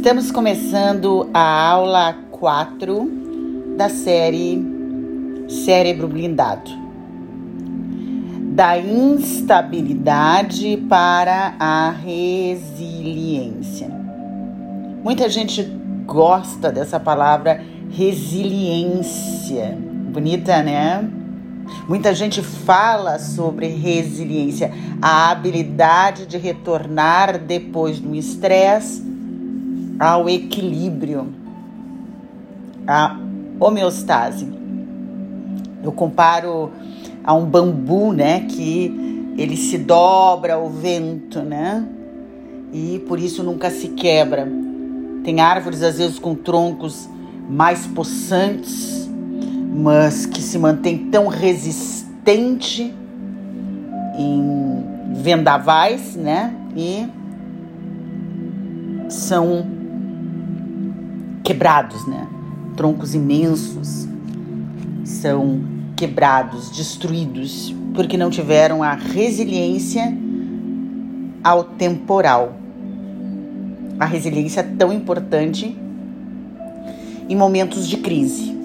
Estamos começando a aula 4 da série Cérebro Blindado. Da instabilidade para a resiliência. Muita gente gosta dessa palavra resiliência. Bonita, né? Muita gente fala sobre resiliência, a habilidade de retornar depois do estresse ao equilíbrio, à homeostase. Eu comparo a um bambu, né, que ele se dobra ao vento, né? E por isso nunca se quebra. Tem árvores às vezes com troncos mais possantes, mas que se mantém tão resistente em vendavais, né? E são quebrados, né? Troncos imensos são quebrados, destruídos, porque não tiveram a resiliência ao temporal. A resiliência tão importante em momentos de crise.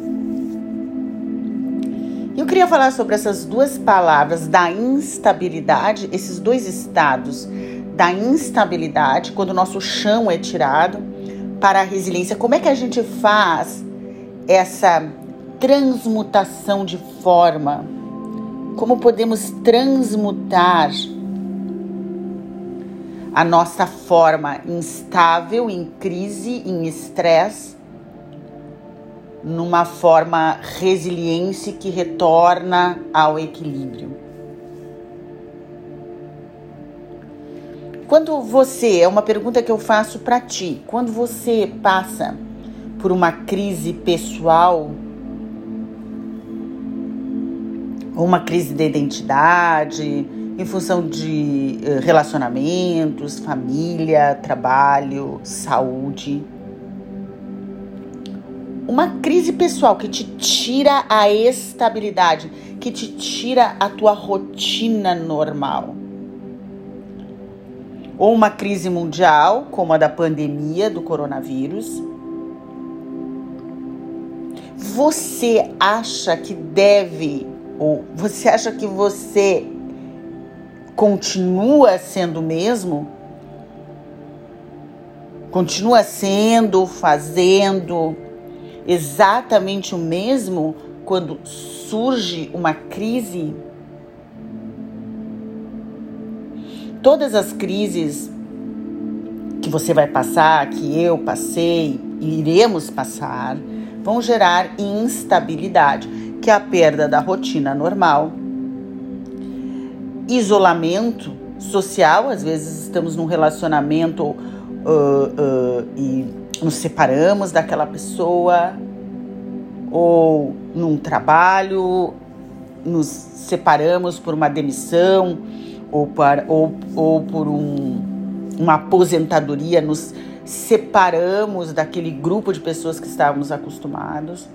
Eu queria falar sobre essas duas palavras da instabilidade, esses dois estados da instabilidade, quando o nosso chão é tirado para a resiliência. Como é que a gente faz essa transmutação de forma? Como podemos transmutar a nossa forma instável, em crise, em estresse, numa forma resiliente que retorna ao equilíbrio? Quando você, é uma pergunta que eu faço para ti, quando você passa por uma crise pessoal, uma crise de identidade, em função de eh, relacionamentos, família, trabalho, saúde. Uma crise pessoal que te tira a estabilidade, que te tira a tua rotina normal ou uma crise mundial, como a da pandemia do coronavírus, você acha que deve, ou você acha que você continua sendo o mesmo? Continua sendo, fazendo exatamente o mesmo quando surge uma crise? Todas as crises que você vai passar, que eu passei e iremos passar, vão gerar instabilidade, que é a perda da rotina normal, isolamento social, às vezes estamos num relacionamento uh, uh, e nos separamos daquela pessoa, ou num trabalho, nos separamos por uma demissão ou, para, ou, ou por um, uma aposentadoria, nos separamos daquele grupo de pessoas que estávamos acostumados.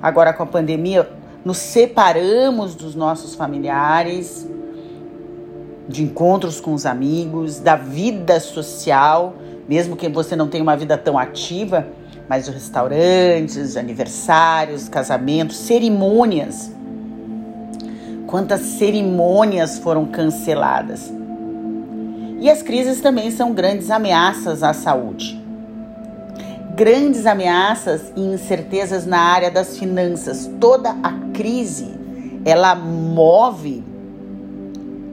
Agora, com a pandemia, nos separamos dos nossos familiares, de encontros com os amigos, da vida social, mesmo que você não tenha uma vida tão ativa, mas de restaurantes, aniversários, casamentos, cerimônias quantas cerimônias foram canceladas. E as crises também são grandes ameaças à saúde. Grandes ameaças e incertezas na área das finanças. Toda a crise, ela move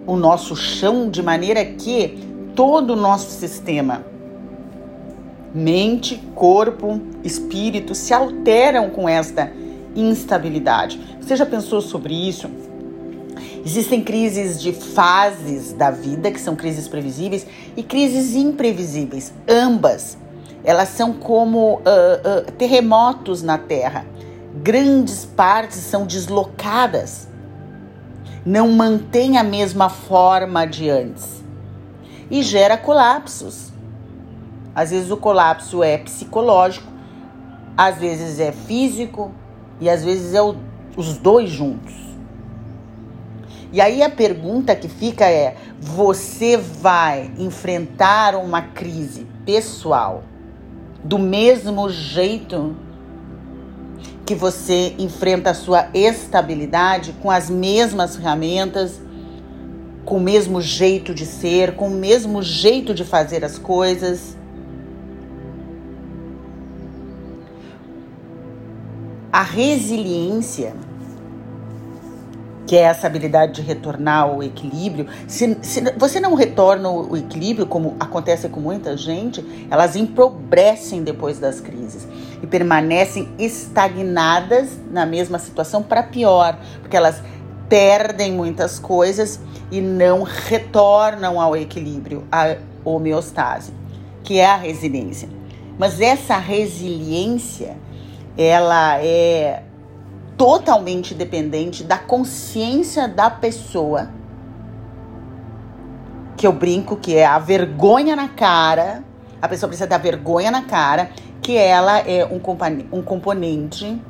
o nosso chão de maneira que todo o nosso sistema, mente, corpo, espírito, se alteram com esta instabilidade. Você já pensou sobre isso? Existem crises de fases da vida, que são crises previsíveis, e crises imprevisíveis. Ambas, elas são como uh, uh, terremotos na Terra. Grandes partes são deslocadas, não mantém a mesma forma de antes e gera colapsos. Às vezes o colapso é psicológico, às vezes é físico e às vezes é o, os dois juntos. E aí a pergunta que fica é: você vai enfrentar uma crise pessoal do mesmo jeito que você enfrenta a sua estabilidade com as mesmas ferramentas, com o mesmo jeito de ser, com o mesmo jeito de fazer as coisas. A resiliência que é essa habilidade de retornar ao equilíbrio. Se, se, você não retorna o equilíbrio, como acontece com muita gente, elas empobrecem depois das crises e permanecem estagnadas na mesma situação para pior, porque elas perdem muitas coisas e não retornam ao equilíbrio, à homeostase, que é a resiliência. Mas essa resiliência, ela é totalmente dependente da consciência da pessoa. Que eu brinco que é a vergonha na cara. A pessoa precisa dar vergonha na cara que ela é um, um componente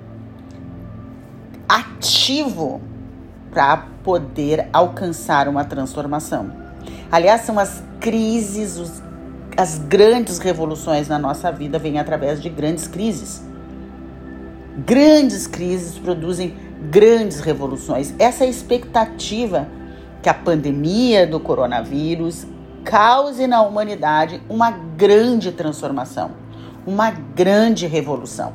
ativo para poder alcançar uma transformação. Aliás, são as crises, os, as grandes revoluções na nossa vida vêm através de grandes crises. Grandes crises produzem grandes revoluções. Essa é expectativa que a pandemia do coronavírus cause na humanidade uma grande transformação, uma grande revolução.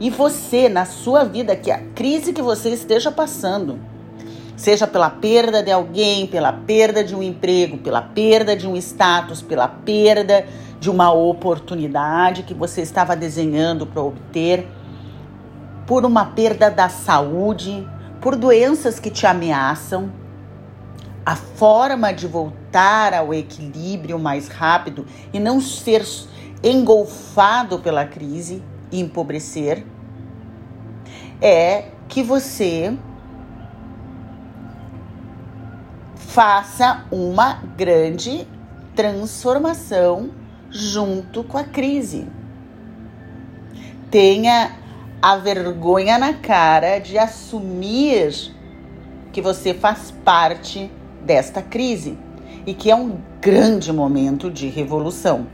E você, na sua vida, que a crise que você esteja passando, seja pela perda de alguém, pela perda de um emprego, pela perda de um status, pela perda de uma oportunidade que você estava desenhando para obter, por uma perda da saúde, por doenças que te ameaçam, a forma de voltar ao equilíbrio mais rápido e não ser engolfado pela crise e empobrecer é que você faça uma grande transformação junto com a crise. Tenha a vergonha na cara de assumir que você faz parte desta crise e que é um grande momento de revolução.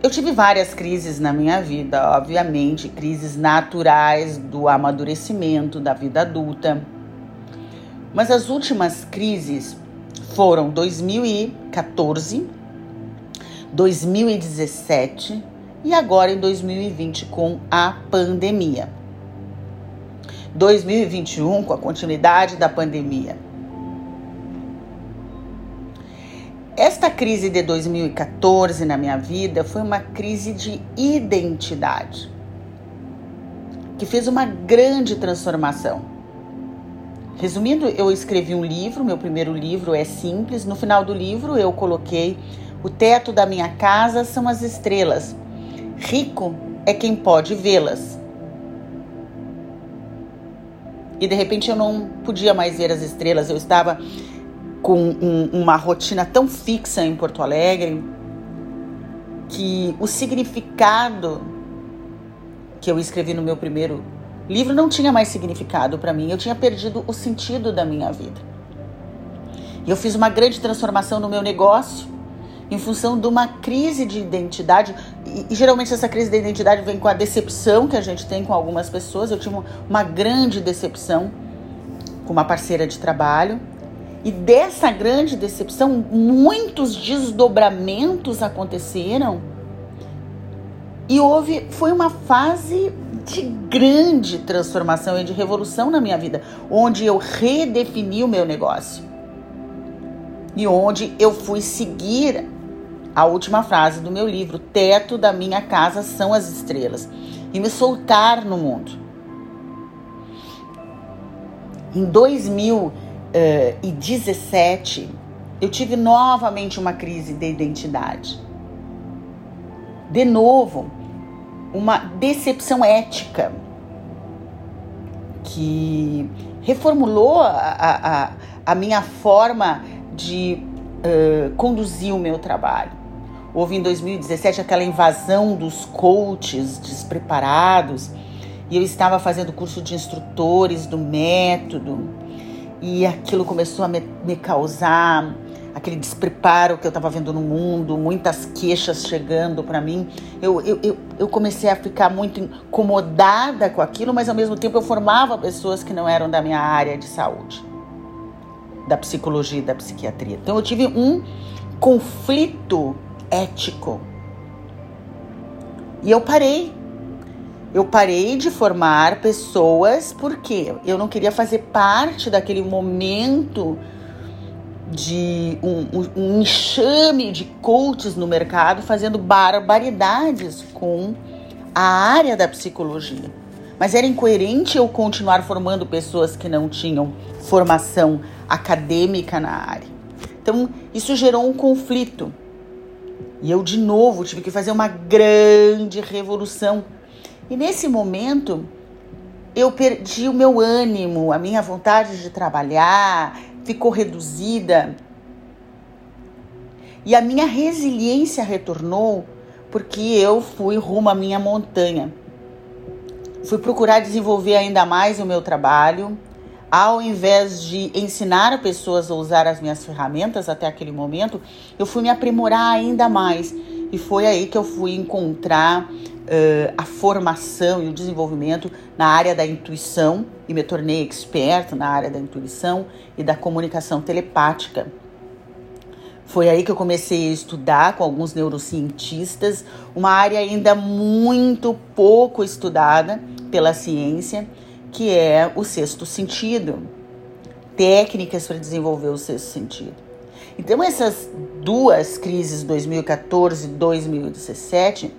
Eu tive várias crises na minha vida, obviamente, crises naturais do amadurecimento da vida adulta. Mas as últimas crises foram 2014, 2017 e agora em 2020 com a pandemia. 2021 com a continuidade da pandemia. Esta crise de 2014 na minha vida foi uma crise de identidade que fez uma grande transformação. Resumindo, eu escrevi um livro, meu primeiro livro é simples. No final do livro, eu coloquei o teto da minha casa são as estrelas. Rico é quem pode vê-las. E de repente eu não podia mais ver as estrelas. Eu estava com um, uma rotina tão fixa em Porto Alegre que o significado que eu escrevi no meu primeiro livro não tinha mais significado para mim. Eu tinha perdido o sentido da minha vida. E eu fiz uma grande transformação no meu negócio em função de uma crise de identidade. E, geralmente essa crise de identidade vem com a decepção que a gente tem com algumas pessoas. Eu tive uma grande decepção com uma parceira de trabalho. E dessa grande decepção, muitos desdobramentos aconteceram. E houve, foi uma fase de grande transformação e de revolução na minha vida, onde eu redefini o meu negócio. E onde eu fui seguir a última frase do meu livro: Teto da minha casa são as estrelas, e me soltar no mundo. Em 2017, eu tive novamente uma crise de identidade. De novo, uma decepção ética que reformulou a, a, a minha forma de uh, conduzir o meu trabalho. Houve em 2017 aquela invasão dos coaches despreparados e eu estava fazendo curso de instrutores do método e aquilo começou a me, me causar aquele despreparo que eu estava vendo no mundo, muitas queixas chegando para mim, eu, eu, eu, eu, comecei a ficar muito incomodada com aquilo, mas ao mesmo tempo eu formava pessoas que não eram da minha área de saúde, da psicologia e da psiquiatria. Então eu tive um conflito ético. E eu parei. Eu parei de formar pessoas porque eu não queria fazer parte daquele momento de um, um, um enxame de coaches no mercado fazendo barbaridades com a área da psicologia. Mas era incoerente eu continuar formando pessoas que não tinham formação acadêmica na área. Então, isso gerou um conflito. E eu, de novo, tive que fazer uma grande revolução. E nesse momento, eu perdi o meu ânimo, a minha vontade de trabalhar, ficou reduzida. E a minha resiliência retornou porque eu fui rumo à minha montanha. Fui procurar desenvolver ainda mais o meu trabalho. Ao invés de ensinar pessoas a usar as minhas ferramentas até aquele momento, eu fui me aprimorar ainda mais. E foi aí que eu fui encontrar uh, a formação e o desenvolvimento na área da intuição e me tornei experto na área da intuição e da comunicação telepática. Foi aí que eu comecei a estudar com alguns neurocientistas, uma área ainda muito pouco estudada pela ciência, que é o sexto sentido. Técnicas para desenvolver o sexto sentido. Então, essas duas crises, 2014 e 2017,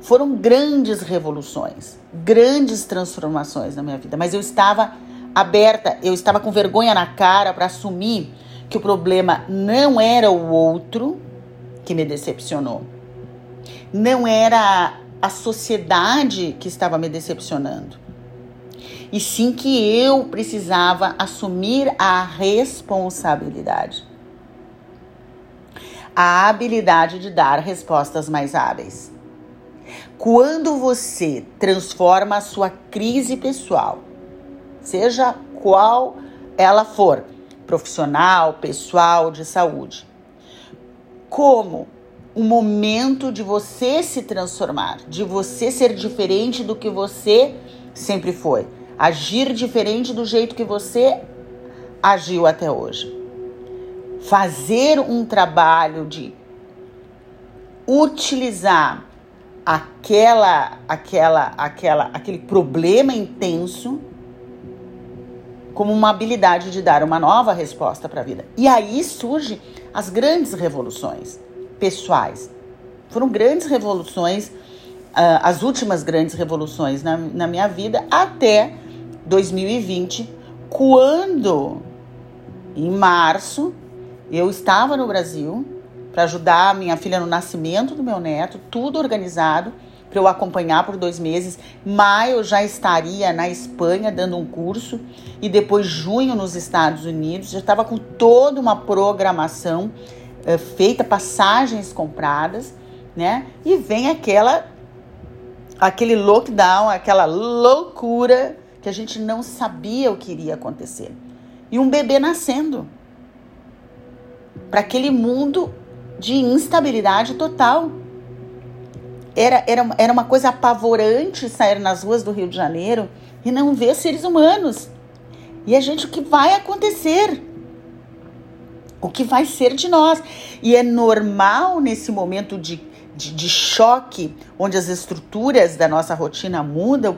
foram grandes revoluções, grandes transformações na minha vida, mas eu estava aberta, eu estava com vergonha na cara para assumir que o problema não era o outro que me decepcionou. Não era a sociedade que estava me decepcionando. E sim que eu precisava assumir a responsabilidade. A habilidade de dar respostas mais hábeis. Quando você transforma a sua crise pessoal, seja qual ela for, profissional, pessoal, de saúde, como um momento de você se transformar, de você ser diferente do que você sempre foi, agir diferente do jeito que você agiu até hoje. Fazer um trabalho de utilizar aquela, aquela, aquela, aquele problema intenso como uma habilidade de dar uma nova resposta para a vida. E aí surgem as grandes revoluções pessoais. Foram grandes revoluções, uh, as últimas grandes revoluções na, na minha vida até 2020, quando em março eu estava no Brasil para ajudar minha filha no nascimento do meu neto, tudo organizado para eu acompanhar por dois meses. Maio já estaria na Espanha dando um curso e depois junho nos Estados Unidos. Já estava com toda uma programação uh, feita, passagens compradas, né? E vem aquela aquele lockdown, aquela loucura que a gente não sabia o que iria acontecer. E um bebê nascendo. Para aquele mundo de instabilidade total. Era, era, era uma coisa apavorante sair nas ruas do Rio de Janeiro e não ver seres humanos. E a gente, o que vai acontecer? O que vai ser de nós? E é normal nesse momento de, de, de choque, onde as estruturas da nossa rotina mudam,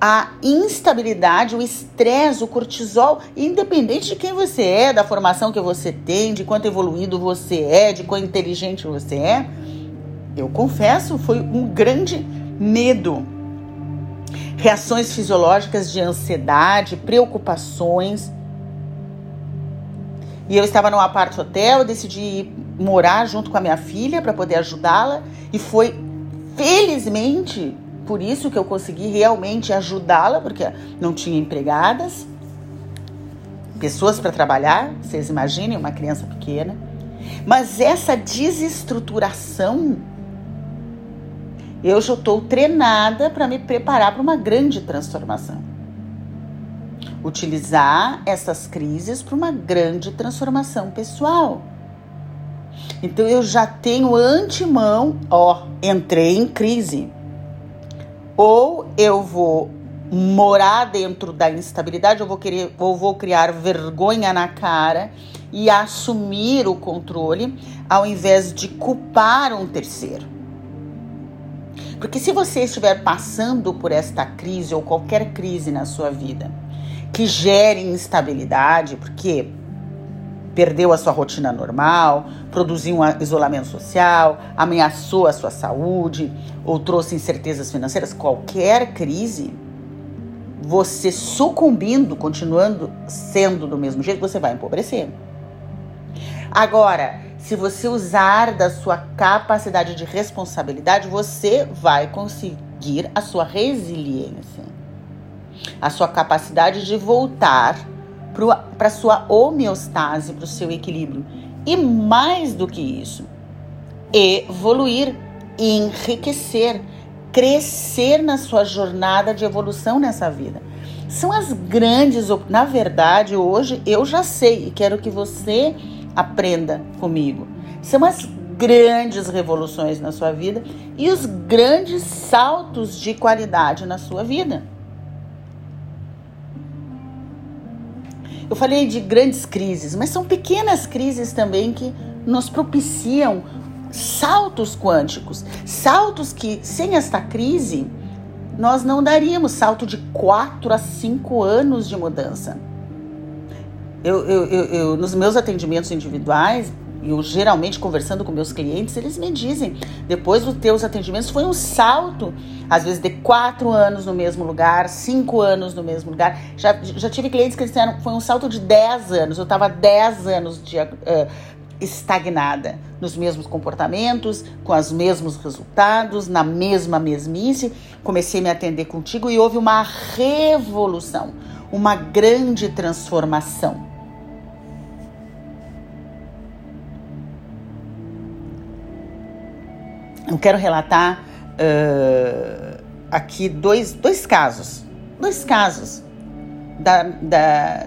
a instabilidade, o estresse, o cortisol, independente de quem você é, da formação que você tem, de quanto evoluído você é, de quão inteligente você é, eu confesso, foi um grande medo. Reações fisiológicas de ansiedade, preocupações. E eu estava num apart hotel, decidi morar junto com a minha filha para poder ajudá-la e foi felizmente por isso que eu consegui realmente ajudá-la, porque não tinha empregadas, pessoas para trabalhar, vocês imaginem uma criança pequena. Mas essa desestruturação, eu já estou treinada para me preparar para uma grande transformação. Utilizar essas crises para uma grande transformação pessoal. Então eu já tenho antemão, ó, entrei em crise. Ou eu vou morar dentro da instabilidade, eu vou querer, ou vou criar vergonha na cara e assumir o controle, ao invés de culpar um terceiro. Porque se você estiver passando por esta crise ou qualquer crise na sua vida que gere instabilidade, porque perdeu a sua rotina normal, produziu um isolamento social, ameaçou a sua saúde ou trouxe incertezas financeiras, qualquer crise, você sucumbindo, continuando sendo do mesmo jeito, você vai empobrecer. Agora, se você usar da sua capacidade de responsabilidade, você vai conseguir a sua resiliência, a sua capacidade de voltar para sua homeostase, para o seu equilíbrio. E mais do que isso, evoluir, enriquecer, crescer na sua jornada de evolução nessa vida. São as grandes, na verdade, hoje eu já sei e quero que você aprenda comigo. São as grandes revoluções na sua vida e os grandes saltos de qualidade na sua vida. Eu falei de grandes crises, mas são pequenas crises também que nos propiciam saltos quânticos. Saltos que, sem esta crise, nós não daríamos salto de 4 a 5 anos de mudança. Eu, eu, eu, eu, nos meus atendimentos individuais, eu geralmente conversando com meus clientes, eles me dizem, depois dos teus atendimentos foi um salto, às vezes de quatro anos no mesmo lugar, cinco anos no mesmo lugar. Já, já tive clientes que disseram foi um salto de dez anos, eu estava dez anos de, uh, estagnada nos mesmos comportamentos, com os mesmos resultados, na mesma mesmice. Comecei a me atender contigo e houve uma revolução, uma grande transformação. Eu quero relatar uh, aqui dois, dois casos, dois casos da, da,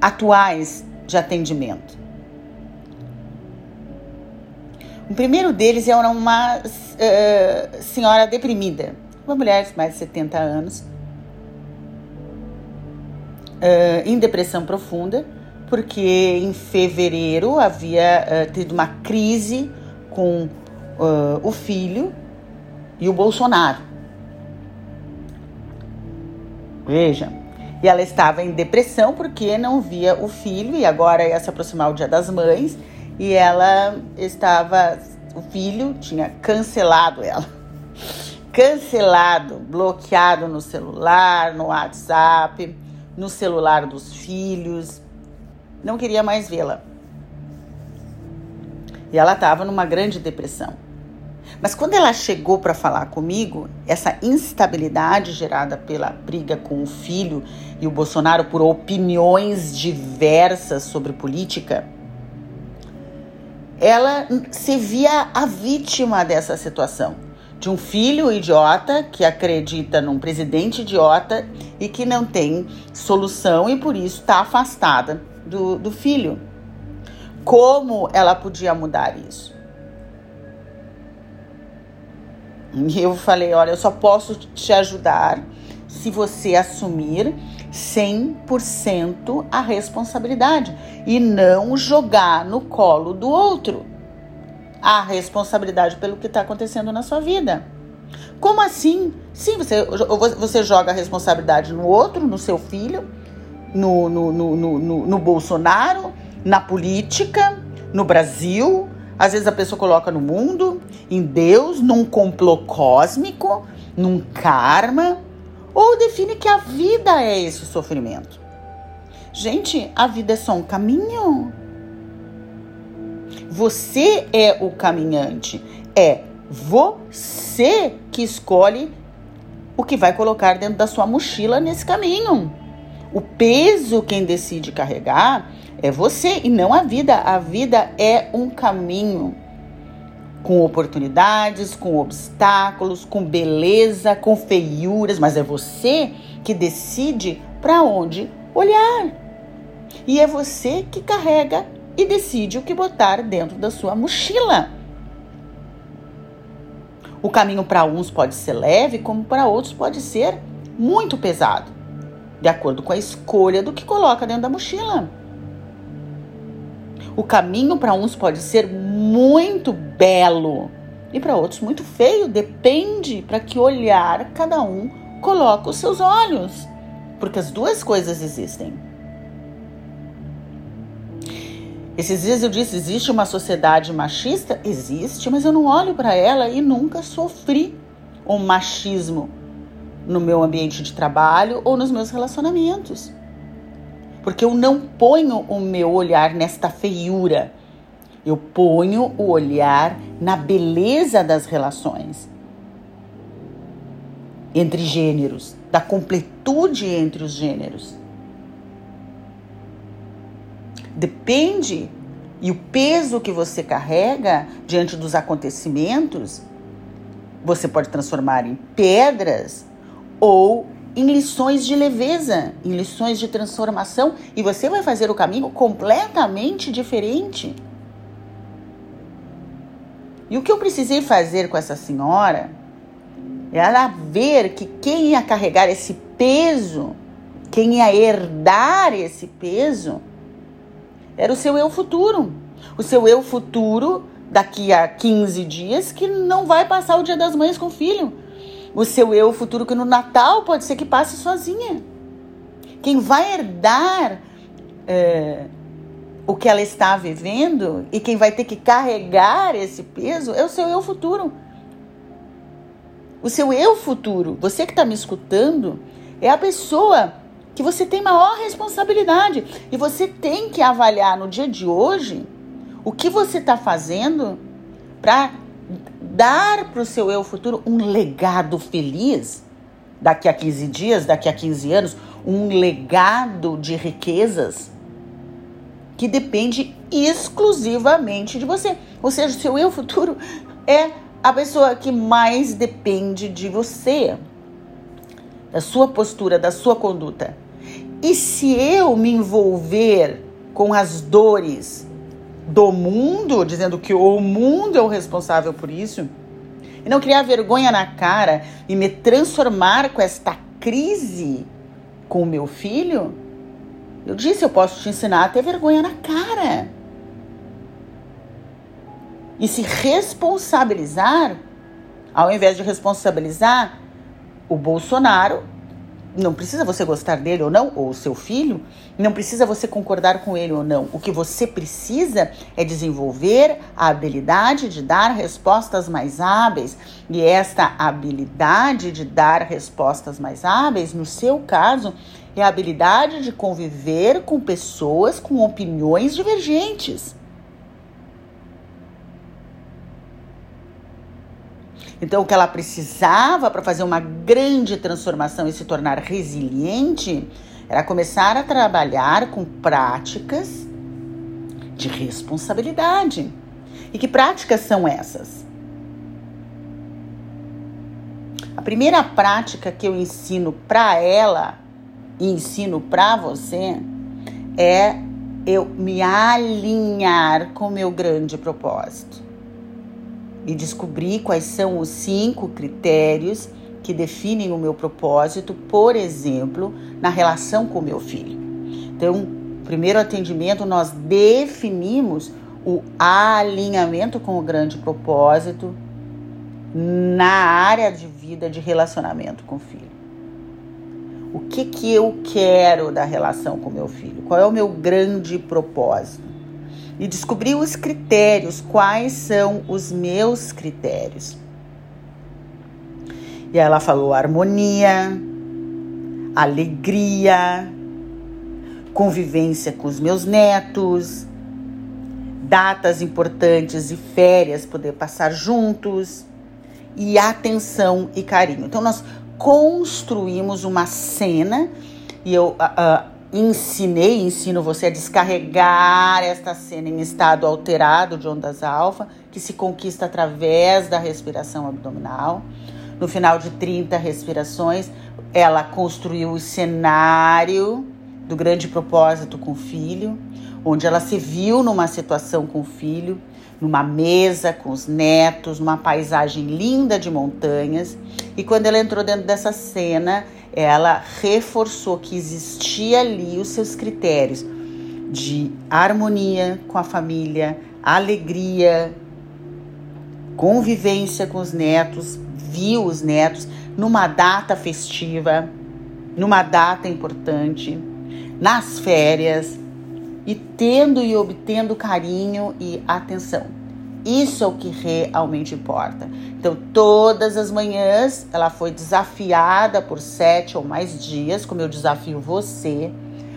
atuais de atendimento. O primeiro deles é uma uh, senhora deprimida, uma mulher de mais de 70 anos, uh, em depressão profunda, porque em fevereiro havia tido uma crise com uh, o filho e o Bolsonaro. Veja. E ela estava em depressão porque não via o filho e agora ia se aproximar o Dia das Mães e ela estava o filho tinha cancelado ela. Cancelado, bloqueado no celular, no WhatsApp, no celular dos filhos. Não queria mais vê-la. E ela estava numa grande depressão. Mas quando ela chegou para falar comigo, essa instabilidade gerada pela briga com o filho e o Bolsonaro por opiniões diversas sobre política, ela se via a vítima dessa situação. De um filho idiota que acredita num presidente idiota e que não tem solução e por isso está afastada do, do filho. Como ela podia mudar isso? E eu falei: olha, eu só posso te ajudar se você assumir 100% a responsabilidade e não jogar no colo do outro a responsabilidade pelo que está acontecendo na sua vida. Como assim? Sim, você, você joga a responsabilidade no outro, no seu filho, no, no, no, no, no Bolsonaro, na política, no Brasil, às vezes a pessoa coloca no mundo, em Deus, num complô cósmico, num karma, ou define que a vida é esse sofrimento. Gente, a vida é só um caminho. Você é o caminhante. É você que escolhe o que vai colocar dentro da sua mochila nesse caminho. O peso quem decide carregar é você e não a vida. A vida é um caminho com oportunidades, com obstáculos, com beleza, com feiuras, mas é você que decide para onde olhar. E é você que carrega e decide o que botar dentro da sua mochila. O caminho para uns pode ser leve, como para outros pode ser muito pesado, de acordo com a escolha do que coloca dentro da mochila. O caminho para uns pode ser muito belo e para outros muito feio, depende para que olhar cada um coloca os seus olhos, porque as duas coisas existem. Esses dias eu disse: existe uma sociedade machista? Existe, mas eu não olho para ela e nunca sofri um machismo no meu ambiente de trabalho ou nos meus relacionamentos. Porque eu não ponho o meu olhar nesta feiura. Eu ponho o olhar na beleza das relações entre gêneros, da completude entre os gêneros. Depende e o peso que você carrega diante dos acontecimentos, você pode transformar em pedras ou em lições de leveza, em lições de transformação, e você vai fazer o caminho completamente diferente. E o que eu precisei fazer com essa senhora era ver que quem ia carregar esse peso, quem ia herdar esse peso, era o seu eu futuro. O seu eu futuro daqui a 15 dias que não vai passar o dia das mães com o filho. O seu eu futuro que no Natal pode ser que passe sozinha. Quem vai herdar é, o que ela está vivendo e quem vai ter que carregar esse peso é o seu eu futuro. O seu eu futuro, você que está me escutando, é a pessoa que você tem maior responsabilidade. E você tem que avaliar no dia de hoje o que você está fazendo para dar para o seu eu futuro um legado feliz daqui a 15 dias, daqui a 15 anos, um legado de riquezas que depende exclusivamente de você. Ou seja, o seu eu futuro é a pessoa que mais depende de você, da sua postura, da sua conduta. E se eu me envolver com as dores do mundo, dizendo que o mundo é o responsável por isso, e não criar vergonha na cara e me transformar com esta crise com o meu filho, eu disse, eu posso te ensinar a ter vergonha na cara. E se responsabilizar, ao invés de responsabilizar o Bolsonaro, não precisa você gostar dele ou não, ou seu filho, não precisa você concordar com ele ou não. O que você precisa é desenvolver a habilidade de dar respostas mais hábeis. E esta habilidade de dar respostas mais hábeis, no seu caso, é a habilidade de conviver com pessoas com opiniões divergentes. Então, o que ela precisava para fazer uma grande transformação e se tornar resiliente era começar a trabalhar com práticas de responsabilidade. E que práticas são essas? A primeira prática que eu ensino para ela e ensino para você é eu me alinhar com o meu grande propósito e descobrir quais são os cinco critérios que definem o meu propósito, por exemplo, na relação com meu filho. Então, primeiro atendimento, nós definimos o alinhamento com o grande propósito na área de vida de relacionamento com o filho. O que que eu quero da relação com meu filho? Qual é o meu grande propósito? E descobrir os critérios, quais são os meus critérios. E ela falou harmonia, alegria, convivência com os meus netos, datas importantes e férias poder passar juntos e atenção e carinho. Então nós construímos uma cena e eu uh, ensinei, ensino você a descarregar esta cena em estado alterado de ondas alfa, que se conquista através da respiração abdominal. No final de 30 respirações, ela construiu o cenário do grande propósito com o filho, onde ela se viu numa situação com o filho, numa mesa com os netos, numa paisagem linda de montanhas. E quando ela entrou dentro dessa cena, ela reforçou que existia ali os seus critérios de harmonia com a família, alegria, convivência com os netos, viu os netos numa data festiva, numa data importante, nas férias e tendo e obtendo carinho e atenção. Isso é o que realmente importa. Então, todas as manhãs ela foi desafiada por sete ou mais dias, como eu desafio você,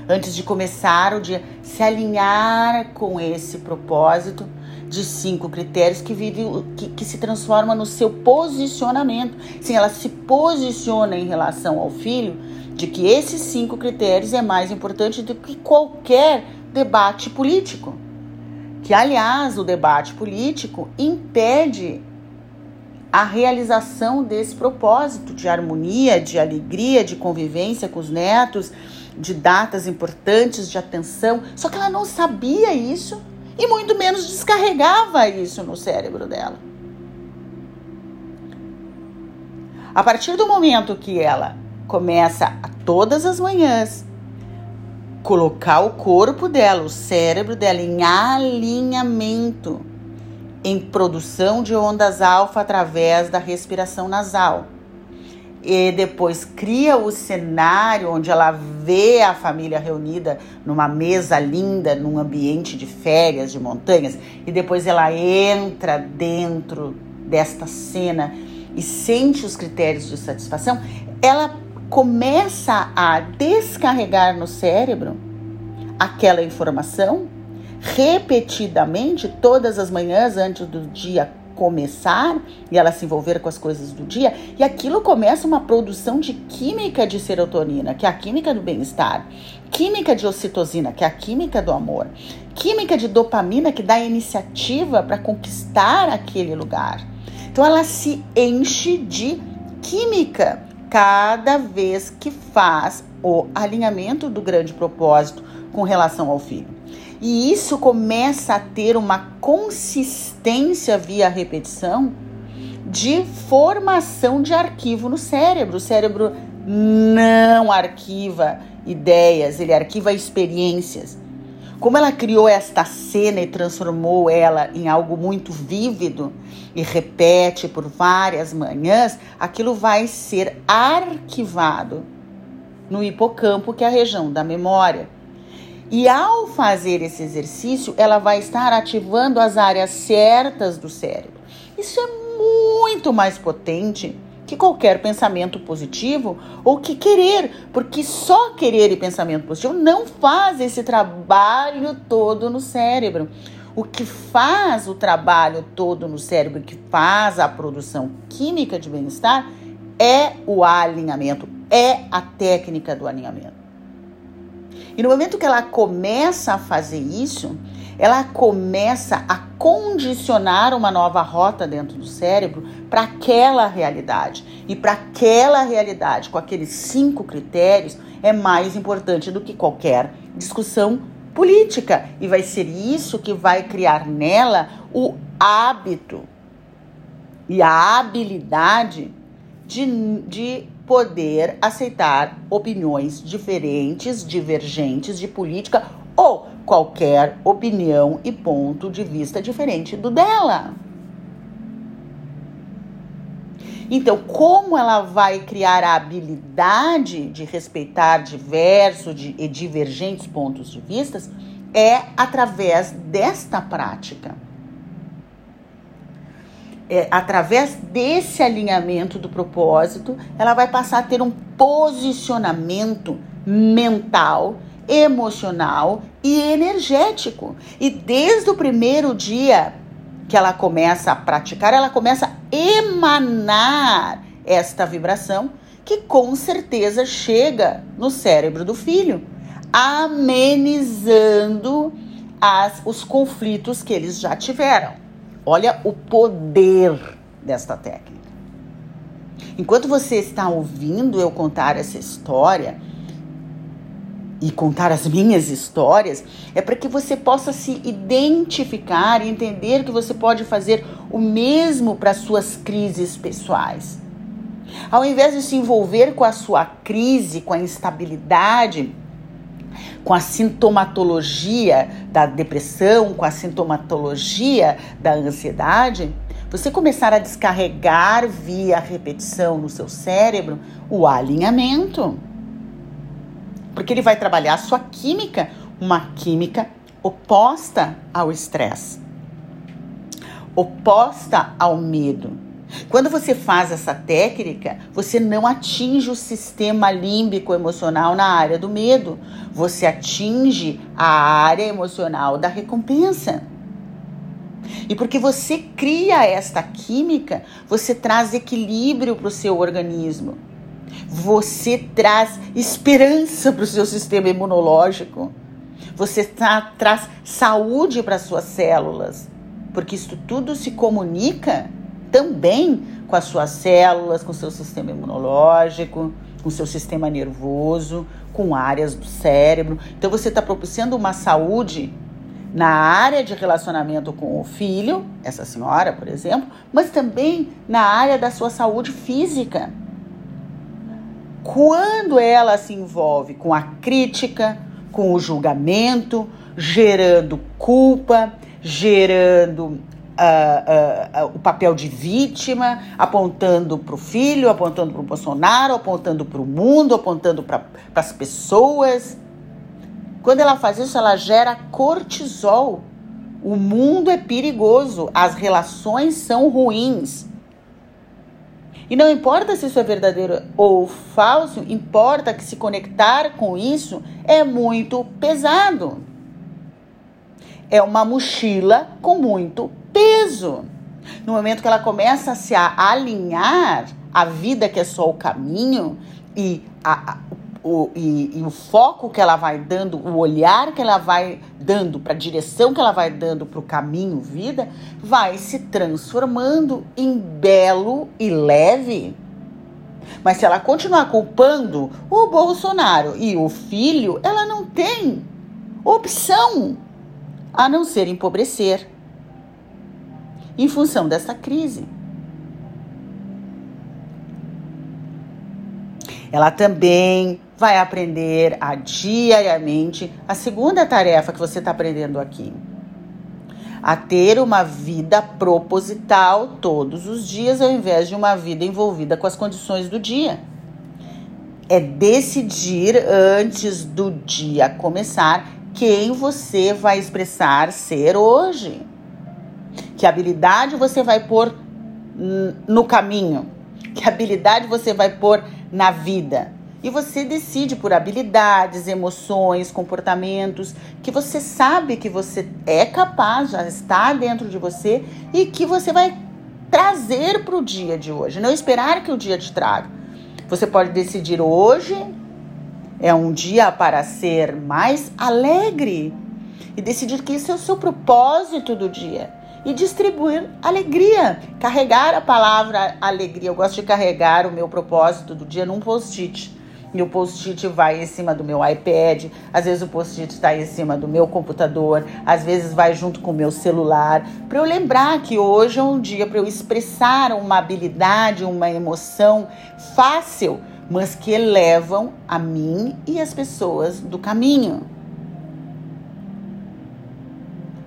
antes de começar o dia, se alinhar com esse propósito de cinco critérios que vive, que, que se transforma no seu posicionamento. Sim, ela se posiciona em relação ao filho de que esses cinco critérios é mais importante do que qualquer debate político. Que, aliás, o debate político impede a realização desse propósito de harmonia, de alegria, de convivência com os netos, de datas importantes, de atenção. Só que ela não sabia isso e muito menos descarregava isso no cérebro dela. A partir do momento que ela começa a todas as manhãs colocar o corpo dela, o cérebro dela em alinhamento, em produção de ondas alfa através da respiração nasal. E depois cria o cenário onde ela vê a família reunida numa mesa linda, num ambiente de férias, de montanhas, e depois ela entra dentro desta cena e sente os critérios de satisfação, ela começa a descarregar no cérebro aquela informação repetidamente todas as manhãs antes do dia começar e ela se envolver com as coisas do dia, e aquilo começa uma produção de química de serotonina, que é a química do bem-estar, química de ocitocina, que é a química do amor, química de dopamina, que dá iniciativa para conquistar aquele lugar. Então ela se enche de química cada vez que faz o alinhamento do grande propósito com relação ao filho. E isso começa a ter uma consistência via repetição de formação de arquivo no cérebro. O cérebro não arquiva ideias, ele arquiva experiências. Como ela criou esta cena e transformou ela em algo muito vívido e repete por várias manhãs, aquilo vai ser arquivado no hipocampo, que é a região da memória. E ao fazer esse exercício, ela vai estar ativando as áreas certas do cérebro. Isso é muito mais potente que qualquer pensamento positivo ou que querer, porque só querer e pensamento positivo não faz esse trabalho todo no cérebro. O que faz o trabalho todo no cérebro, que faz a produção química de bem-estar, é o alinhamento, é a técnica do alinhamento. E no momento que ela começa a fazer isso, ela começa a condicionar uma nova rota dentro do cérebro para aquela realidade. E para aquela realidade, com aqueles cinco critérios, é mais importante do que qualquer discussão política. E vai ser isso que vai criar nela o hábito e a habilidade de, de poder aceitar opiniões diferentes, divergentes de política ou qualquer opinião e ponto de vista diferente do dela. Então, como ela vai criar a habilidade de respeitar diversos e divergentes pontos de vista é através desta prática. É, através desse alinhamento do propósito, ela vai passar a ter um posicionamento mental emocional e energético. E desde o primeiro dia que ela começa a praticar, ela começa a emanar esta vibração que com certeza chega no cérebro do filho, amenizando as, os conflitos que eles já tiveram. Olha o poder desta técnica. Enquanto você está ouvindo eu contar essa história, e contar as minhas histórias é para que você possa se identificar e entender que você pode fazer o mesmo para suas crises pessoais. Ao invés de se envolver com a sua crise, com a instabilidade, com a sintomatologia da depressão, com a sintomatologia da ansiedade, você começar a descarregar via repetição no seu cérebro o alinhamento. Porque ele vai trabalhar a sua química, uma química oposta ao estresse, oposta ao medo. Quando você faz essa técnica, você não atinge o sistema límbico emocional na área do medo, você atinge a área emocional da recompensa. E porque você cria esta química, você traz equilíbrio para o seu organismo. Você traz esperança para o seu sistema imunológico. Você tra traz saúde para suas células. Porque isso tudo se comunica também com as suas células, com o seu sistema imunológico, com o seu sistema nervoso, com áreas do cérebro. Então você está propiciando uma saúde na área de relacionamento com o filho, essa senhora, por exemplo, mas também na área da sua saúde física. Quando ela se envolve com a crítica, com o julgamento, gerando culpa, gerando Uh, uh, uh, o papel de vítima, apontando para o filho, apontando para o Bolsonaro, apontando para o mundo, apontando para as pessoas. Quando ela faz isso, ela gera cortisol. O mundo é perigoso, as relações são ruins. E não importa se isso é verdadeiro ou falso, importa que se conectar com isso é muito pesado. É uma mochila com muito peso. No momento que ela começa a se alinhar, a vida que é só o caminho e, a, a, o, e, e o foco que ela vai dando, o olhar que ela vai dando, para a direção que ela vai dando para o caminho vida, vai se transformando em belo e leve. Mas se ela continuar culpando o Bolsonaro e o filho, ela não tem opção a não ser empobrecer em função dessa crise. Ela também vai aprender a diariamente a segunda tarefa que você está aprendendo aqui. A ter uma vida proposital todos os dias, ao invés de uma vida envolvida com as condições do dia. É decidir antes do dia começar quem você vai expressar ser hoje. Que habilidade você vai pôr no caminho? Que habilidade você vai pôr na vida? E você decide por habilidades, emoções, comportamentos que você sabe que você é capaz, já está dentro de você e que você vai trazer para o dia de hoje. Não esperar que o dia te traga. Você pode decidir hoje é um dia para ser mais alegre e decidir que esse é o seu propósito do dia e distribuir alegria, carregar a palavra alegria. Eu gosto de carregar o meu propósito do dia num post-it e o post-it vai em cima do meu iPad, às vezes o post-it está em cima do meu computador, às vezes vai junto com o meu celular, para eu lembrar que hoje é um dia para eu expressar uma habilidade, uma emoção fácil, mas que elevam a mim e as pessoas do caminho.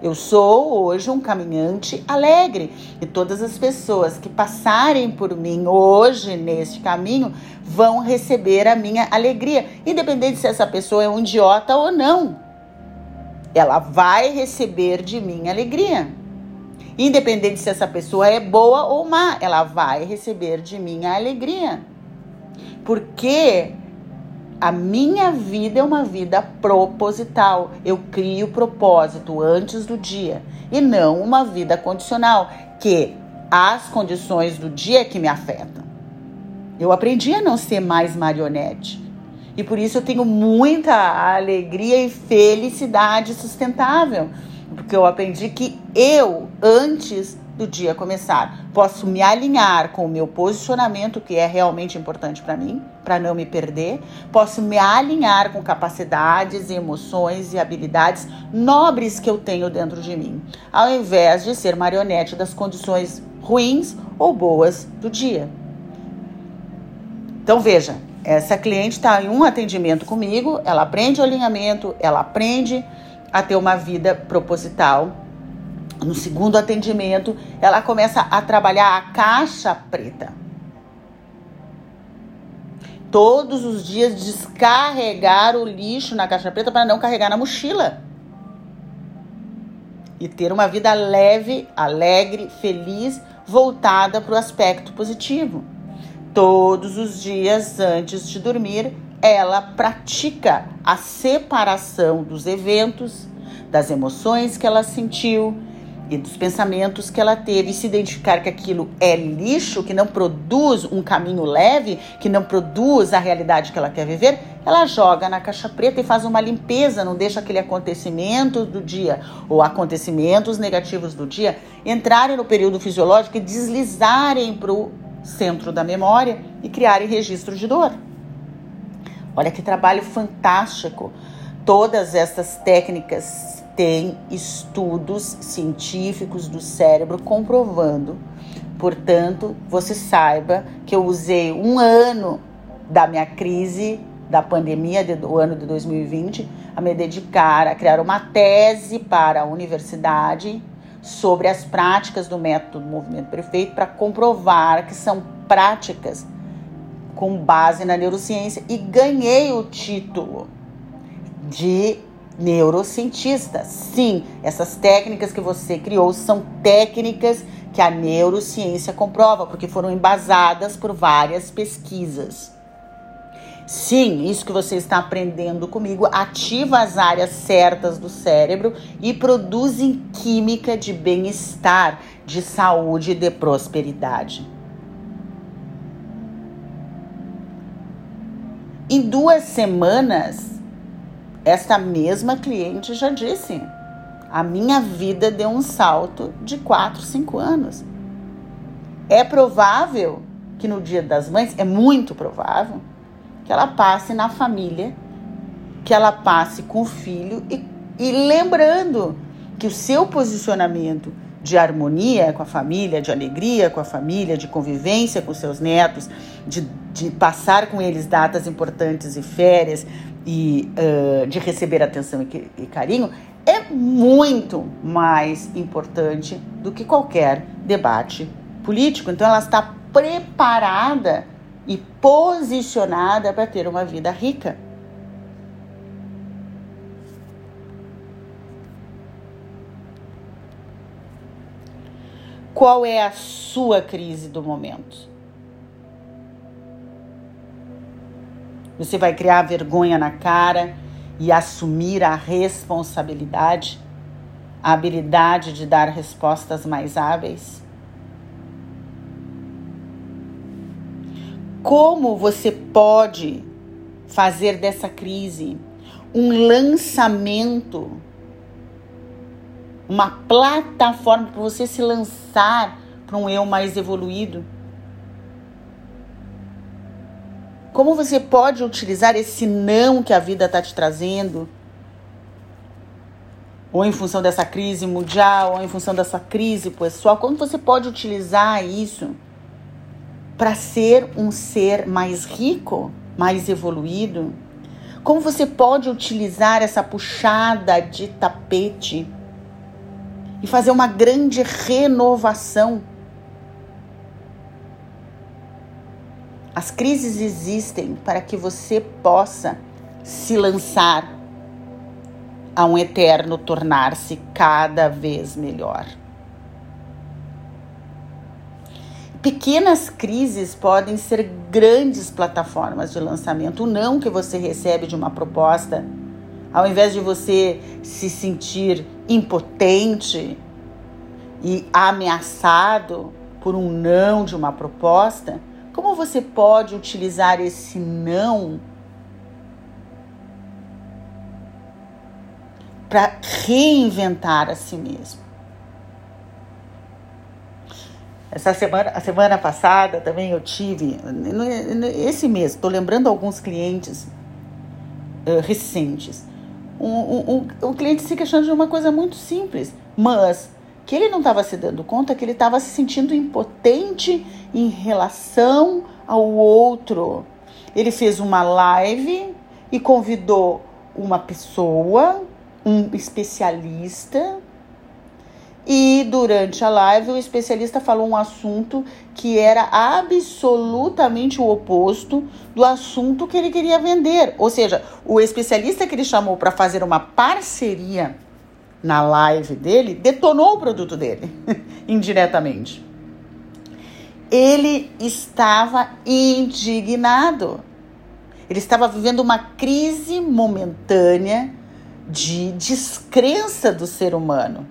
Eu sou hoje um caminhante alegre e todas as pessoas que passarem por mim hoje neste caminho vão receber a minha alegria, independente se essa pessoa é um idiota ou não. Ela vai receber de mim alegria. Independente se essa pessoa é boa ou má, ela vai receber de mim a alegria. Porque a minha vida é uma vida proposital. Eu crio propósito antes do dia e não uma vida condicional, que as condições do dia é que me afetam. Eu aprendi a não ser mais marionete. E por isso eu tenho muita alegria e felicidade sustentável. Porque eu aprendi que eu, antes do dia começar, posso me alinhar com o meu posicionamento, que é realmente importante para mim, para não me perder. Posso me alinhar com capacidades, emoções e habilidades nobres que eu tenho dentro de mim, ao invés de ser marionete das condições ruins ou boas do dia. Então veja, essa cliente está em um atendimento comigo, ela aprende o alinhamento, ela aprende a ter uma vida proposital. No segundo atendimento, ela começa a trabalhar a caixa preta. Todos os dias descarregar o lixo na caixa preta para não carregar na mochila. E ter uma vida leve, alegre, feliz, voltada para o aspecto positivo. Todos os dias antes de dormir, ela pratica a separação dos eventos, das emoções que ela sentiu e dos pensamentos que ela teve, e se identificar que aquilo é lixo, que não produz um caminho leve, que não produz a realidade que ela quer viver, ela joga na caixa preta e faz uma limpeza, não deixa aquele acontecimento do dia ou acontecimentos negativos do dia entrarem no período fisiológico e deslizarem para o centro da memória e criarem registro de dor. Olha que trabalho fantástico! Todas essas técnicas têm estudos científicos do cérebro comprovando. Portanto, você saiba que eu usei um ano da minha crise da pandemia do ano de 2020 a me dedicar a criar uma tese para a universidade sobre as práticas do método do movimento perfeito para comprovar que são práticas com base na neurociência e ganhei o título de neurocientista. Sim, essas técnicas que você criou são técnicas que a neurociência comprova, porque foram embasadas por várias pesquisas. Sim, isso que você está aprendendo comigo ativa as áreas certas do cérebro e produzem química de bem-estar, de saúde e de prosperidade. Em duas semanas, esta mesma cliente já disse: a minha vida deu um salto de 4, 5 anos. É provável que no Dia das Mães, é muito provável, que ela passe na família, que ela passe com o filho e, e lembrando que o seu posicionamento de harmonia com a família, de alegria com a família, de convivência com seus netos, de, de passar com eles datas importantes e férias e uh, de receber atenção e, e carinho, é muito mais importante do que qualquer debate político. Então, ela está preparada e posicionada para ter uma vida rica. Qual é a sua crise do momento? Você vai criar vergonha na cara e assumir a responsabilidade, a habilidade de dar respostas mais hábeis? como você pode fazer dessa crise um lançamento, uma plataforma para você se lançar para um eu mais evoluído. Como você pode utilizar esse não que a vida está te trazendo, ou em função dessa crise mundial, ou em função dessa crise pessoal, como você pode utilizar isso para ser um ser mais rico, mais evoluído? Como você pode utilizar essa puxada de tapete e fazer uma grande renovação? As crises existem para que você possa se lançar a um eterno tornar-se cada vez melhor. Pequenas crises podem ser grandes plataformas de lançamento. O não que você recebe de uma proposta, ao invés de você se sentir impotente e ameaçado por um não de uma proposta, como você pode utilizar esse não para reinventar a si mesmo. Essa semana, a semana passada também eu tive, esse mês, estou lembrando alguns clientes uh, recentes. Um, um, um, um cliente se questionando de uma coisa muito simples, mas que ele não estava se dando conta que ele estava se sentindo impotente em relação ao outro. Ele fez uma live e convidou uma pessoa, um especialista, e durante a live o especialista falou um assunto que era absolutamente o oposto do assunto que ele queria vender. Ou seja, o especialista que ele chamou para fazer uma parceria na live dele, detonou o produto dele, indiretamente. Ele estava indignado. Ele estava vivendo uma crise momentânea de descrença do ser humano.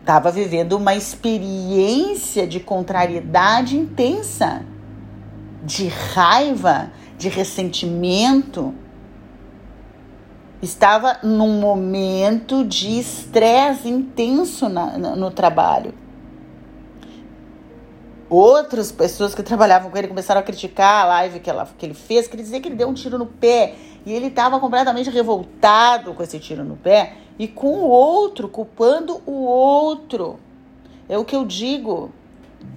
Estava vivendo uma experiência de contrariedade intensa, de raiva, de ressentimento estava num momento de estresse intenso na, no, trabalho. Outras pessoas que trabalhavam com ele começaram a criticar a live que, ela, que ele fez, queria dizer que ele deu um tiro no pé. E ele estava completamente revoltado com esse tiro no pé e com o outro, culpando o outro. É o que eu digo.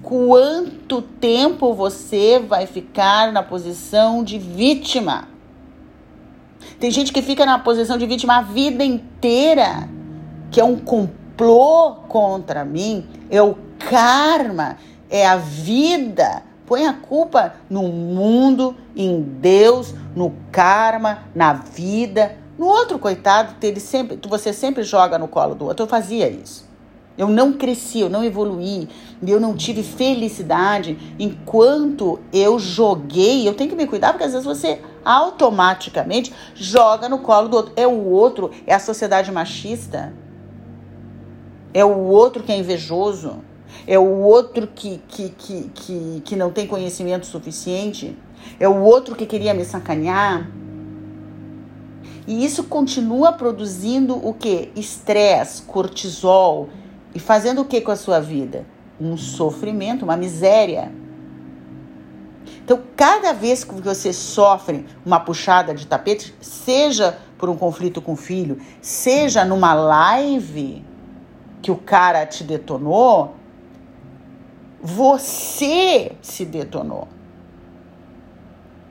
Quanto tempo você vai ficar na posição de vítima? Tem gente que fica na posição de vítima a vida inteira, que é um complô contra mim, é o karma, é a vida. Põe a culpa no mundo, em Deus, no karma, na vida. No outro coitado, ele sempre, você sempre joga no colo do outro. Eu fazia isso. Eu não cresci, eu não evoluí, eu não tive felicidade enquanto eu joguei. Eu tenho que me cuidar porque às vezes você automaticamente joga no colo do outro. É o outro, é a sociedade machista. É o outro que é invejoso. É o outro que, que, que, que, que não tem conhecimento suficiente. É o outro que queria me sacanear. E isso continua produzindo o que? Estresse, cortisol, e fazendo o que com a sua vida? Um sofrimento, uma miséria. Então, cada vez que você sofre uma puxada de tapete, seja por um conflito com o filho, seja numa live que o cara te detonou, você se detonou.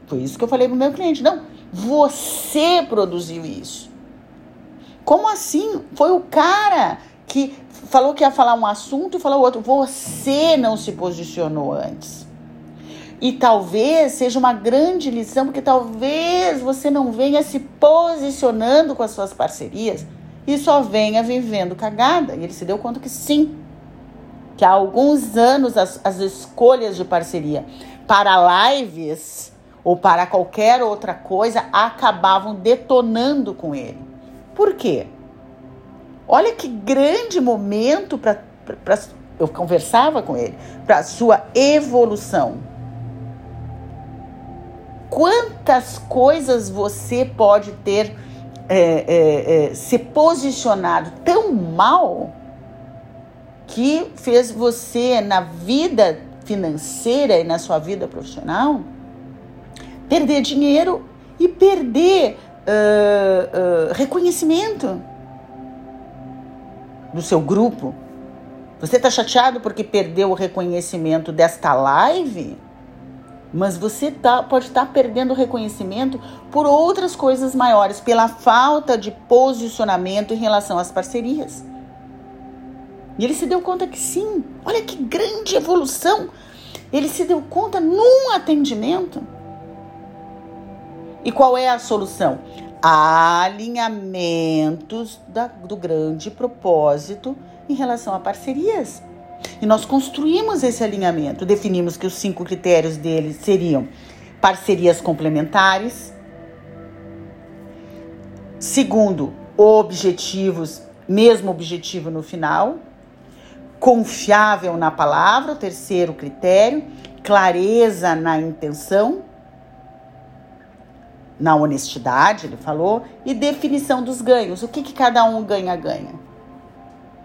Foi isso que eu falei pro meu cliente. Não, você produziu isso. Como assim? Foi o cara que falou que ia falar um assunto e falou outro. Você não se posicionou antes. E talvez seja uma grande lição, porque talvez você não venha se posicionando com as suas parcerias e só venha vivendo cagada. E ele se deu conta que sim, que há alguns anos as, as escolhas de parceria para lives ou para qualquer outra coisa acabavam detonando com ele. Por quê? Olha que grande momento para. Eu conversava com ele, para sua evolução. Quantas coisas você pode ter é, é, é, se posicionado tão mal que fez você na vida financeira e na sua vida profissional perder dinheiro e perder uh, uh, reconhecimento do seu grupo? Você está chateado porque perdeu o reconhecimento desta live? Mas você tá, pode estar tá perdendo reconhecimento por outras coisas maiores, pela falta de posicionamento em relação às parcerias. E ele se deu conta que sim, olha que grande evolução. Ele se deu conta num atendimento. E qual é a solução? alinhamentos da, do grande propósito em relação a parcerias. E nós construímos esse alinhamento, definimos que os cinco critérios dele seriam parcerias complementares. Segundo, objetivos, mesmo objetivo no final. Confiável na palavra, terceiro critério. Clareza na intenção. na honestidade, ele falou, e definição dos ganhos. O que, que cada um ganha-ganha?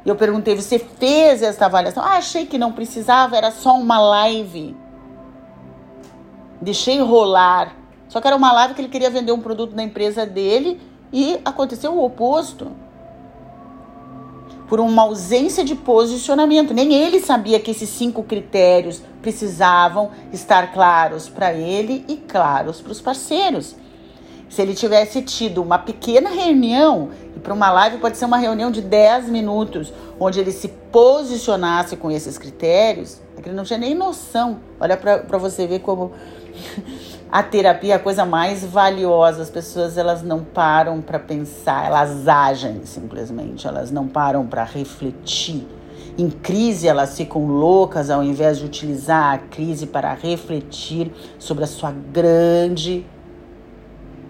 Eu perguntei, você fez essa avaliação? Ah, achei que não precisava, era só uma live. Deixei rolar. Só que era uma live que ele queria vender um produto da empresa dele e aconteceu o oposto. Por uma ausência de posicionamento. Nem ele sabia que esses cinco critérios precisavam estar claros para ele e claros para os parceiros. Se ele tivesse tido uma pequena reunião, e para uma live pode ser uma reunião de 10 minutos, onde ele se posicionasse com esses critérios, é ele não tinha nem noção. Olha para você ver como a terapia é a coisa mais valiosa. As pessoas elas não param para pensar, elas agem simplesmente, elas não param para refletir. Em crise, elas ficam loucas ao invés de utilizar a crise para refletir sobre a sua grande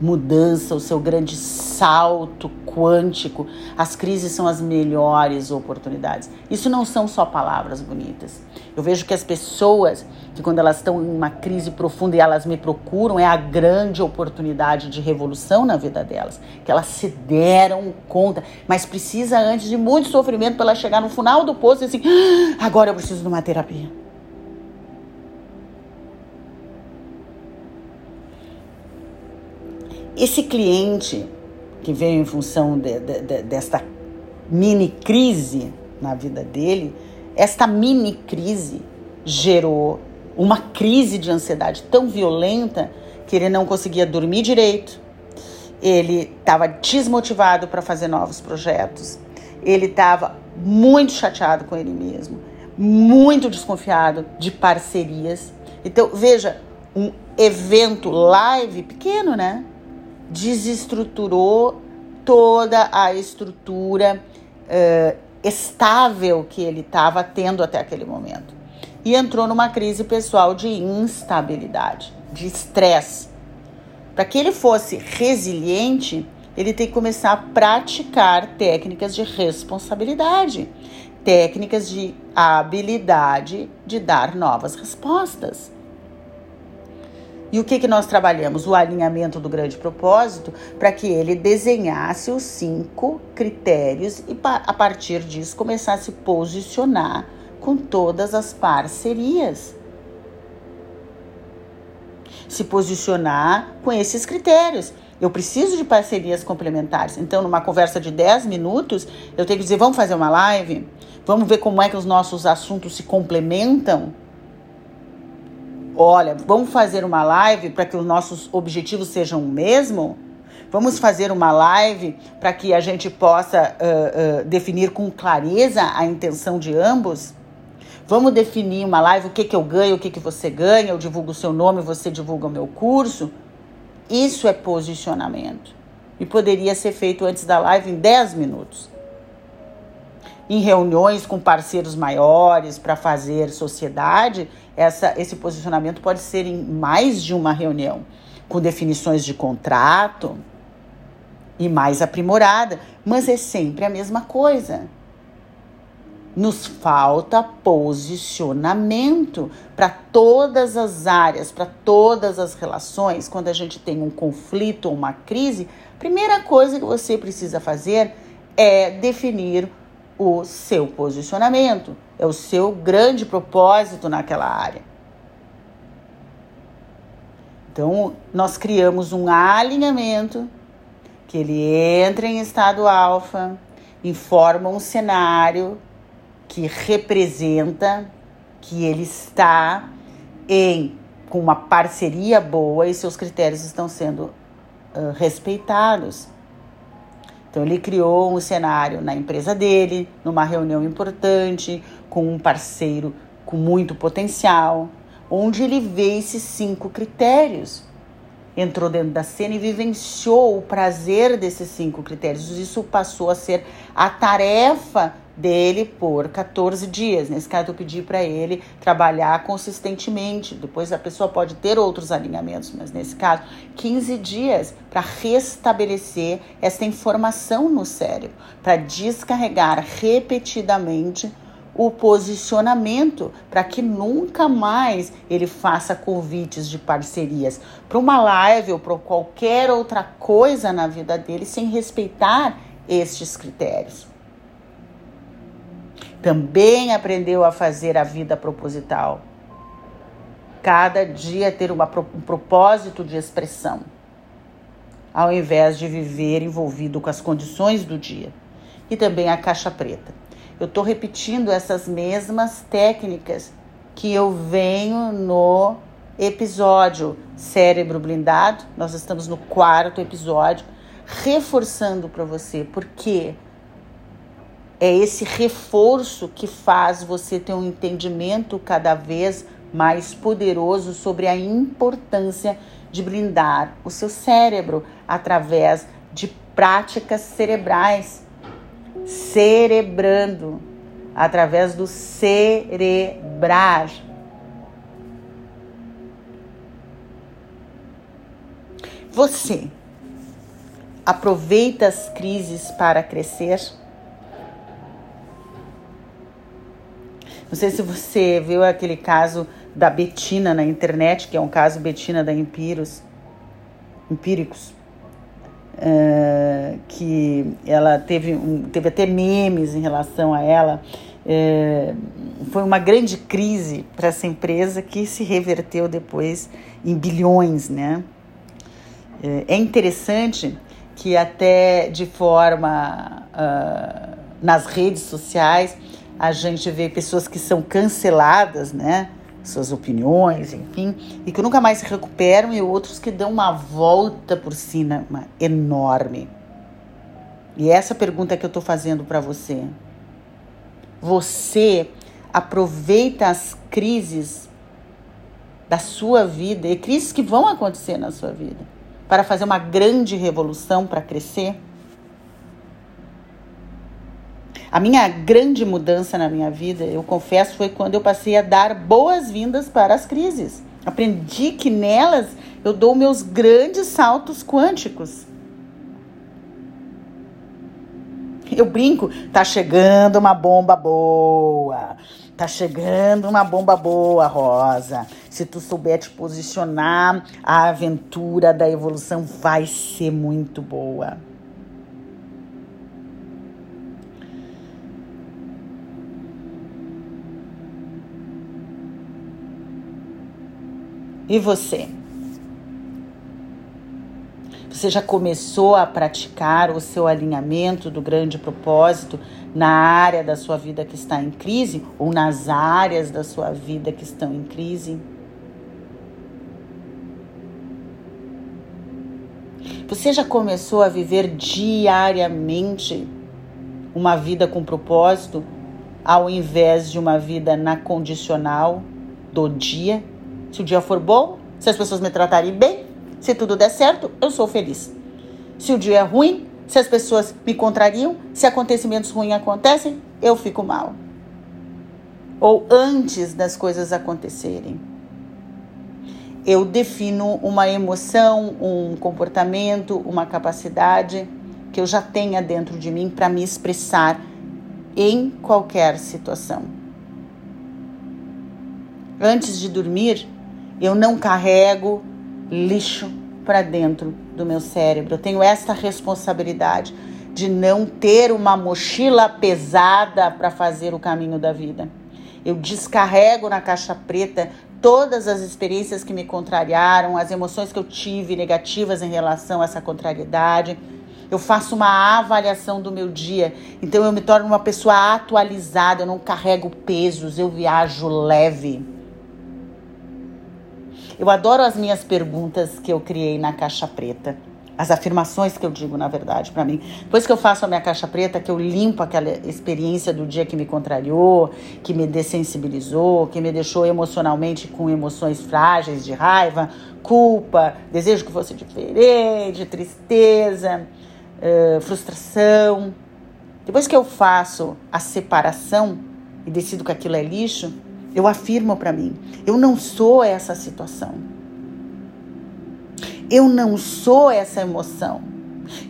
mudança, o seu grande salto quântico. As crises são as melhores oportunidades. Isso não são só palavras bonitas. Eu vejo que as pessoas que quando elas estão em uma crise profunda e elas me procuram, é a grande oportunidade de revolução na vida delas, que elas se deram conta, mas precisa antes de muito sofrimento para ela chegar no final do poço e assim, ah, agora eu preciso de uma terapia. Esse cliente que veio em função de, de, de, desta mini crise na vida dele, esta mini crise gerou uma crise de ansiedade tão violenta que ele não conseguia dormir direito. Ele estava desmotivado para fazer novos projetos. Ele estava muito chateado com ele mesmo, muito desconfiado de parcerias. Então, veja, um evento live pequeno, né? Desestruturou toda a estrutura uh, estável que ele estava tendo até aquele momento. E entrou numa crise pessoal de instabilidade, de estresse. Para que ele fosse resiliente, ele tem que começar a praticar técnicas de responsabilidade, técnicas de habilidade de dar novas respostas. E o que, que nós trabalhamos? O alinhamento do grande propósito para que ele desenhasse os cinco critérios e a partir disso começasse a posicionar com todas as parcerias. Se posicionar com esses critérios. Eu preciso de parcerias complementares. Então, numa conversa de 10 minutos, eu tenho que dizer: vamos fazer uma live? Vamos ver como é que os nossos assuntos se complementam? Olha, vamos fazer uma live para que os nossos objetivos sejam o mesmo? Vamos fazer uma live para que a gente possa uh, uh, definir com clareza a intenção de ambos? Vamos definir uma live, o que, que eu ganho, o que, que você ganha, eu divulgo o seu nome, você divulga o meu curso. Isso é posicionamento. E poderia ser feito antes da live em 10 minutos em reuniões com parceiros maiores para fazer sociedade, essa, esse posicionamento pode ser em mais de uma reunião, com definições de contrato e mais aprimorada, mas é sempre a mesma coisa. Nos falta posicionamento para todas as áreas, para todas as relações. Quando a gente tem um conflito ou uma crise, primeira coisa que você precisa fazer é definir o seu posicionamento, é o seu grande propósito naquela área. Então, nós criamos um alinhamento que ele entra em estado alfa, informa um cenário que representa que ele está em com uma parceria boa e seus critérios estão sendo uh, respeitados. Então ele criou um cenário na empresa dele, numa reunião importante, com um parceiro com muito potencial, onde ele vê esses cinco critérios. Entrou dentro da cena e vivenciou o prazer desses cinco critérios. Isso passou a ser a tarefa dele por 14 dias. Nesse caso, eu pedi para ele trabalhar consistentemente. Depois a pessoa pode ter outros alinhamentos, mas nesse caso, 15 dias para restabelecer essa informação no cérebro, para descarregar repetidamente o posicionamento para que nunca mais ele faça convites de parcerias para uma live ou para qualquer outra coisa na vida dele sem respeitar estes critérios. Também aprendeu a fazer a vida proposital. Cada dia ter uma, um propósito de expressão, ao invés de viver envolvido com as condições do dia. E também a caixa preta eu estou repetindo essas mesmas técnicas que eu venho no episódio Cérebro Blindado. Nós estamos no quarto episódio, reforçando para você, porque é esse reforço que faz você ter um entendimento cada vez mais poderoso sobre a importância de blindar o seu cérebro através de práticas cerebrais cerebrando, através do cerebrar. Você aproveita as crises para crescer? Não sei se você viu aquele caso da Betina na internet, que é um caso Betina da Empíricos. Empíricos uh, que ela teve, teve até memes em relação a ela. Uh, foi uma grande crise para essa empresa que se reverteu depois em bilhões, né? Uh, é interessante que até de forma nas redes sociais a gente vê pessoas que são canceladas, né? suas opiniões, enfim, e que nunca mais se recuperam, e outros que dão uma volta por cima enorme. E essa pergunta que eu estou fazendo para você. Você aproveita as crises da sua vida, e crises que vão acontecer na sua vida, para fazer uma grande revolução, para crescer? A minha grande mudança na minha vida, eu confesso, foi quando eu passei a dar boas-vindas para as crises. Aprendi que nelas eu dou meus grandes saltos quânticos. Eu brinco, tá chegando uma bomba boa. Tá chegando uma bomba boa, Rosa. Se tu souber te posicionar, a aventura da evolução vai ser muito boa. E você? Você já começou a praticar o seu alinhamento do grande propósito na área da sua vida que está em crise ou nas áreas da sua vida que estão em crise? Você já começou a viver diariamente uma vida com propósito ao invés de uma vida na condicional do dia? Se o dia for bom, se as pessoas me tratarem bem, se tudo der certo, eu sou feliz. Se o dia é ruim, se as pessoas me contrariam, se acontecimentos ruins acontecem, eu fico mal. Ou antes das coisas acontecerem. Eu defino uma emoção, um comportamento, uma capacidade que eu já tenha dentro de mim para me expressar em qualquer situação. Antes de dormir, eu não carrego lixo para dentro do meu cérebro. Eu tenho esta responsabilidade de não ter uma mochila pesada para fazer o caminho da vida. Eu descarrego na caixa preta todas as experiências que me contrariaram, as emoções que eu tive negativas em relação a essa contrariedade. Eu faço uma avaliação do meu dia, então eu me torno uma pessoa atualizada, eu não carrego pesos, eu viajo leve. Eu adoro as minhas perguntas que eu criei na caixa preta. As afirmações que eu digo, na verdade, para mim. Depois que eu faço a minha caixa preta, que eu limpo aquela experiência do dia que me contrariou, que me dessensibilizou, que me deixou emocionalmente com emoções frágeis de raiva, culpa, desejo que fosse diferente, tristeza, uh, frustração. Depois que eu faço a separação e decido que aquilo é lixo, eu afirmo para mim: eu não sou essa situação. Eu não sou essa emoção.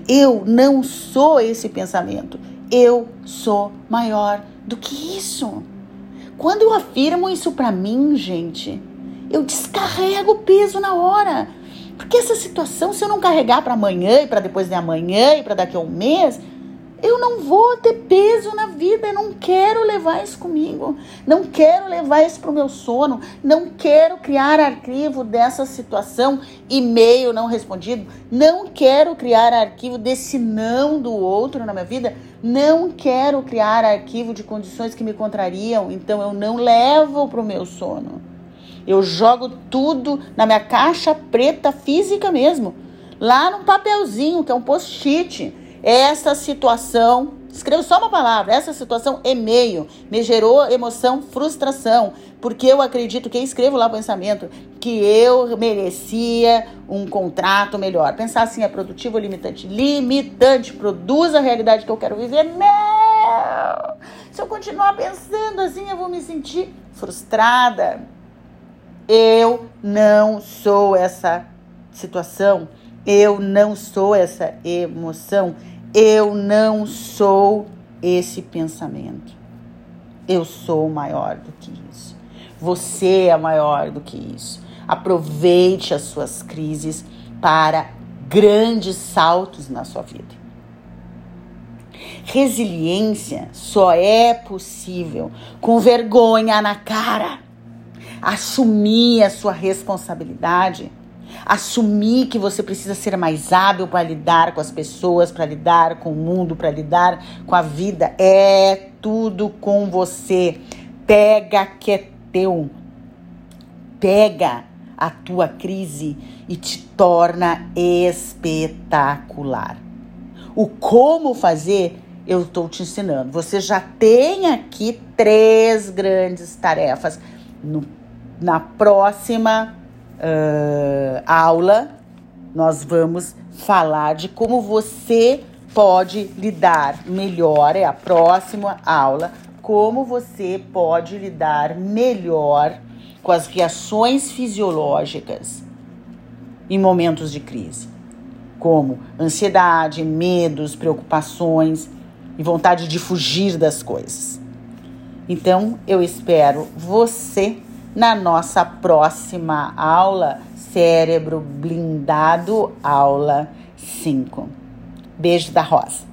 Eu não sou esse pensamento. Eu sou maior do que isso. Quando eu afirmo isso para mim, gente, eu descarrego o peso na hora. Porque essa situação, se eu não carregar para amanhã e para depois de amanhã e para daqui a um mês, eu não vou ter peso na vida, eu não quero levar isso comigo, não quero levar isso para o meu sono, não quero criar arquivo dessa situação, e-mail não respondido, não quero criar arquivo desse não do outro na minha vida, não quero criar arquivo de condições que me contrariam, então eu não levo para o meu sono. Eu jogo tudo na minha caixa preta física mesmo, lá num papelzinho que é um post-it essa situação, escreva só uma palavra, essa situação e-mail me gerou emoção, frustração, porque eu acredito que escrevo lá o pensamento que eu merecia um contrato melhor. Pensar assim é produtivo ou limitante? Limitante, produz a realidade que eu quero viver. Não! Se eu continuar pensando assim, eu vou me sentir frustrada. Eu não sou essa situação. Eu não sou essa emoção. Eu não sou esse pensamento. Eu sou maior do que isso. Você é maior do que isso. Aproveite as suas crises para grandes saltos na sua vida. Resiliência só é possível com vergonha na cara. Assumir a sua responsabilidade assumir que você precisa ser mais hábil para lidar com as pessoas, para lidar com o mundo, para lidar com a vida. É tudo com você. Pega que é teu. Pega a tua crise e te torna espetacular. O como fazer, eu estou te ensinando. Você já tem aqui três grandes tarefas. No, na próxima uh, aula, nós vamos falar de como você pode lidar melhor. É a próxima aula. Como você pode lidar melhor com as reações fisiológicas em momentos de crise, como ansiedade, medos, preocupações e vontade de fugir das coisas. Então, eu espero você na nossa próxima aula, Cérebro Blindado, aula 5. Beijo da Rosa.